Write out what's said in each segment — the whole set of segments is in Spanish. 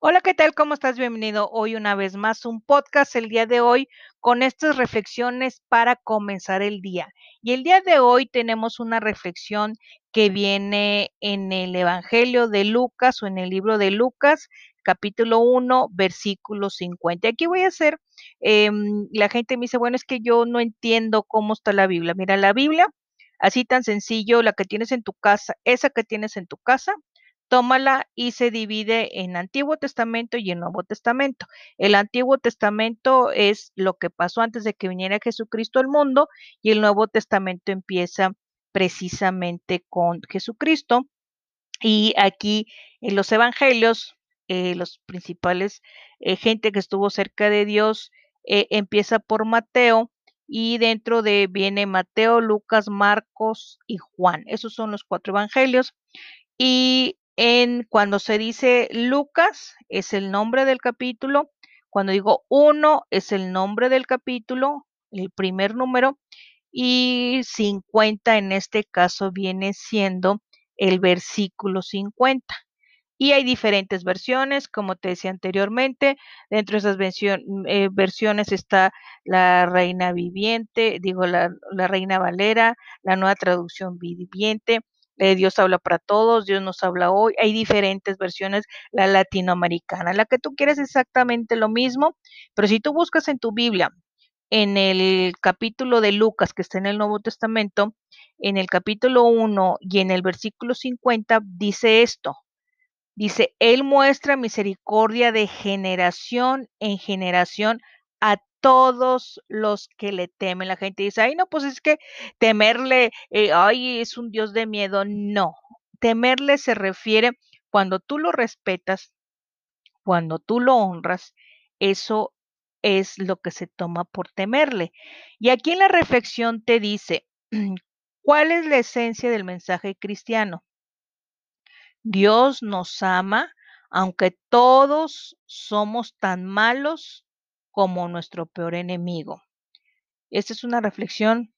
Hola, ¿qué tal? ¿Cómo estás? Bienvenido hoy una vez más un podcast el día de hoy con estas reflexiones para comenzar el día. Y el día de hoy tenemos una reflexión que viene en el Evangelio de Lucas o en el libro de Lucas, capítulo 1, versículo 50. Aquí voy a hacer, eh, la gente me dice, bueno, es que yo no entiendo cómo está la Biblia. Mira, la Biblia, así tan sencillo, la que tienes en tu casa, esa que tienes en tu casa, tómala y se divide en Antiguo Testamento y en Nuevo Testamento. El Antiguo Testamento es lo que pasó antes de que viniera Jesucristo al mundo y el Nuevo Testamento empieza precisamente con Jesucristo. Y aquí en los evangelios, eh, los principales eh, gente que estuvo cerca de Dios eh, empieza por Mateo y dentro de viene Mateo, Lucas, Marcos y Juan. Esos son los cuatro evangelios. Y en cuando se dice Lucas es el nombre del capítulo, cuando digo uno es el nombre del capítulo, el primer número, y 50 en este caso viene siendo el versículo 50. Y hay diferentes versiones, como te decía anteriormente. Dentro de esas eh, versiones está la Reina Viviente, digo la Reina Valera, la nueva traducción viviente, eh, Dios habla para todos, Dios nos habla hoy. Hay diferentes versiones, la latinoamericana, la que tú quieres exactamente lo mismo, pero si tú buscas en tu Biblia, en el capítulo de Lucas, que está en el Nuevo Testamento, en el capítulo 1 y en el versículo 50, dice esto. Dice, Él muestra misericordia de generación en generación a todos los que le temen. La gente dice, ay, no, pues es que temerle, eh, ay, es un Dios de miedo. No, temerle se refiere cuando tú lo respetas, cuando tú lo honras, eso es lo que se toma por temerle. Y aquí en la reflexión te dice, ¿cuál es la esencia del mensaje cristiano? Dios nos ama, aunque todos somos tan malos como nuestro peor enemigo. Esta es una reflexión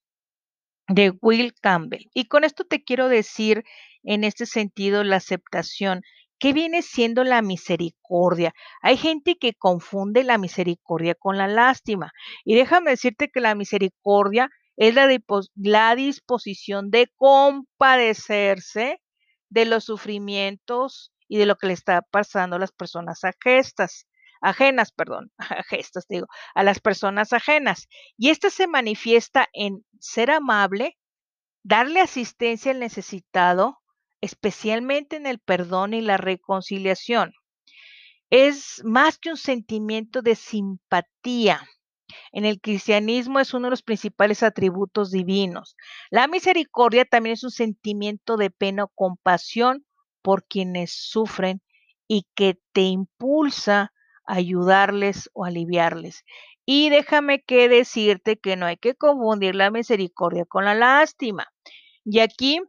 de Will Campbell. Y con esto te quiero decir en este sentido la aceptación. ¿Qué viene siendo la misericordia? Hay gente que confunde la misericordia con la lástima. Y déjame decirte que la misericordia es la, disposición de compadecerse de los sufrimientos y de lo que le está pasando a las personas a gestas ajenas, perdón, a digo, a las personas ajenas. Y esta se manifiesta en ser amable, darle asistencia al necesitado, especialmente en el perdón y la reconciliación. Es más que un sentimiento de simpatía. En el cristianismo es uno de los principales atributos divinos. La misericordia también es un sentimiento de pena o compasión por quienes sufren y que te impulsa ayudarles o aliviarles. Y déjame que decirte que no hay que confundir la misericordia con la lástima. Y aquí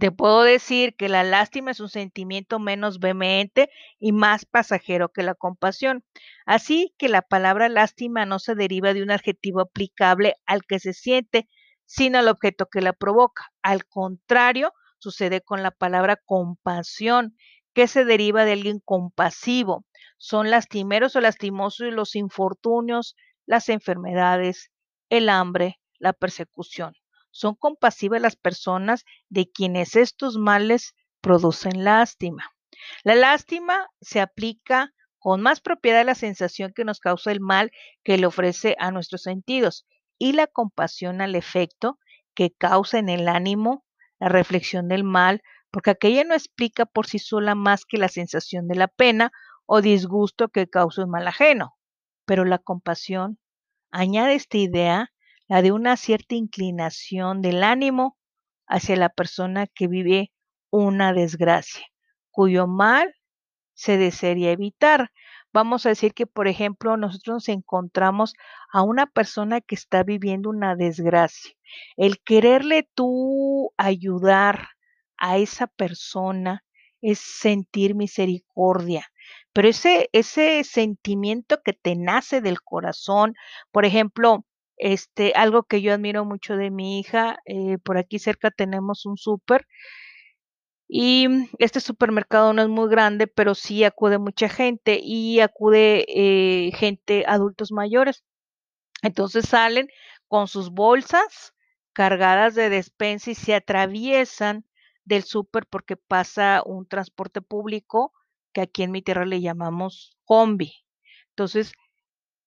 te puedo decir que la lástima es un sentimiento menos vehemente y más pasajero que la compasión. Así que la palabra lástima no se deriva de un adjetivo aplicable al que se siente, sino al objeto que la provoca. Al contrario, sucede con la palabra compasión, que se deriva de alguien compasivo. Son lastimeros o lastimosos los infortunios, las enfermedades, el hambre, la persecución. Son compasivas las personas de quienes estos males producen lástima. La lástima se aplica con más propiedad a la sensación que nos causa el mal que le ofrece a nuestros sentidos y la compasión al efecto que causa en el ánimo la reflexión del mal, porque aquella no explica por sí sola más que la sensación de la pena o disgusto que causa un mal ajeno. Pero la compasión añade esta idea, la de una cierta inclinación del ánimo hacia la persona que vive una desgracia, cuyo mal se desearía evitar. Vamos a decir que, por ejemplo, nosotros nos encontramos a una persona que está viviendo una desgracia. El quererle tú ayudar a esa persona es sentir misericordia, pero ese, ese sentimiento que te nace del corazón, por ejemplo, este, algo que yo admiro mucho de mi hija, eh, por aquí cerca tenemos un súper Y este supermercado no es muy grande, pero sí acude mucha gente y acude eh, gente, adultos mayores. Entonces salen con sus bolsas cargadas de despensa y se atraviesan del súper porque pasa un transporte público que aquí en mi tierra le llamamos combi. Entonces,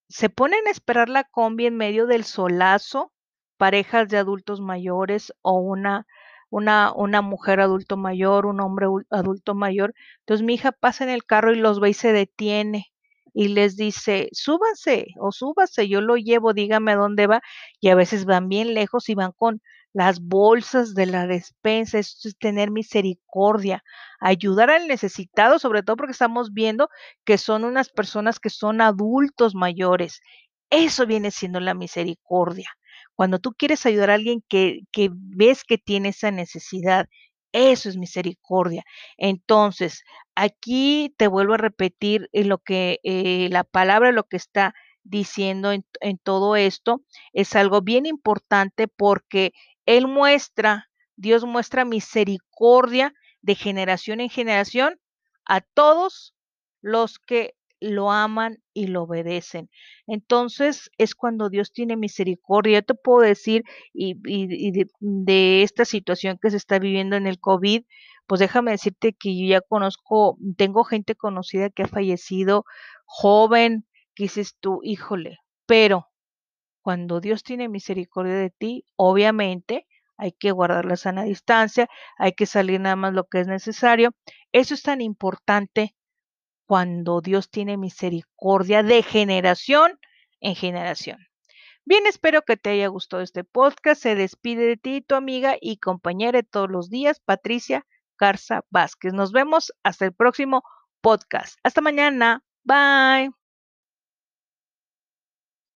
se ponen a esperar la combi en medio del solazo, parejas de adultos mayores o una, una, una mujer adulto mayor, un hombre adulto mayor. Entonces mi hija pasa en el carro y los ve y se detiene y les dice, súbanse o súbase, yo lo llevo, dígame a dónde va. Y a veces van bien lejos y van con las bolsas de la despensa, esto es tener misericordia, ayudar al necesitado, sobre todo porque estamos viendo que son unas personas que son adultos mayores. Eso viene siendo la misericordia. Cuando tú quieres ayudar a alguien que, que ves que tiene esa necesidad, eso es misericordia. Entonces, aquí te vuelvo a repetir lo que eh, la palabra, lo que está diciendo en, en todo esto, es algo bien importante porque Él muestra, Dios muestra misericordia de generación en generación a todos los que lo aman y lo obedecen. Entonces es cuando Dios tiene misericordia. Yo te puedo decir, y, de, de, esta situación que se está viviendo en el COVID, pues déjame decirte que yo ya conozco, tengo gente conocida que ha fallecido joven, que dices tú, híjole, pero cuando Dios tiene misericordia de ti, obviamente hay que guardar la sana distancia, hay que salir nada más lo que es necesario. Eso es tan importante cuando Dios tiene misericordia de generación en generación. Bien, espero que te haya gustado este podcast. Se despide de ti tu amiga y compañera de todos los días, Patricia Garza Vázquez. Nos vemos hasta el próximo podcast. Hasta mañana. Bye.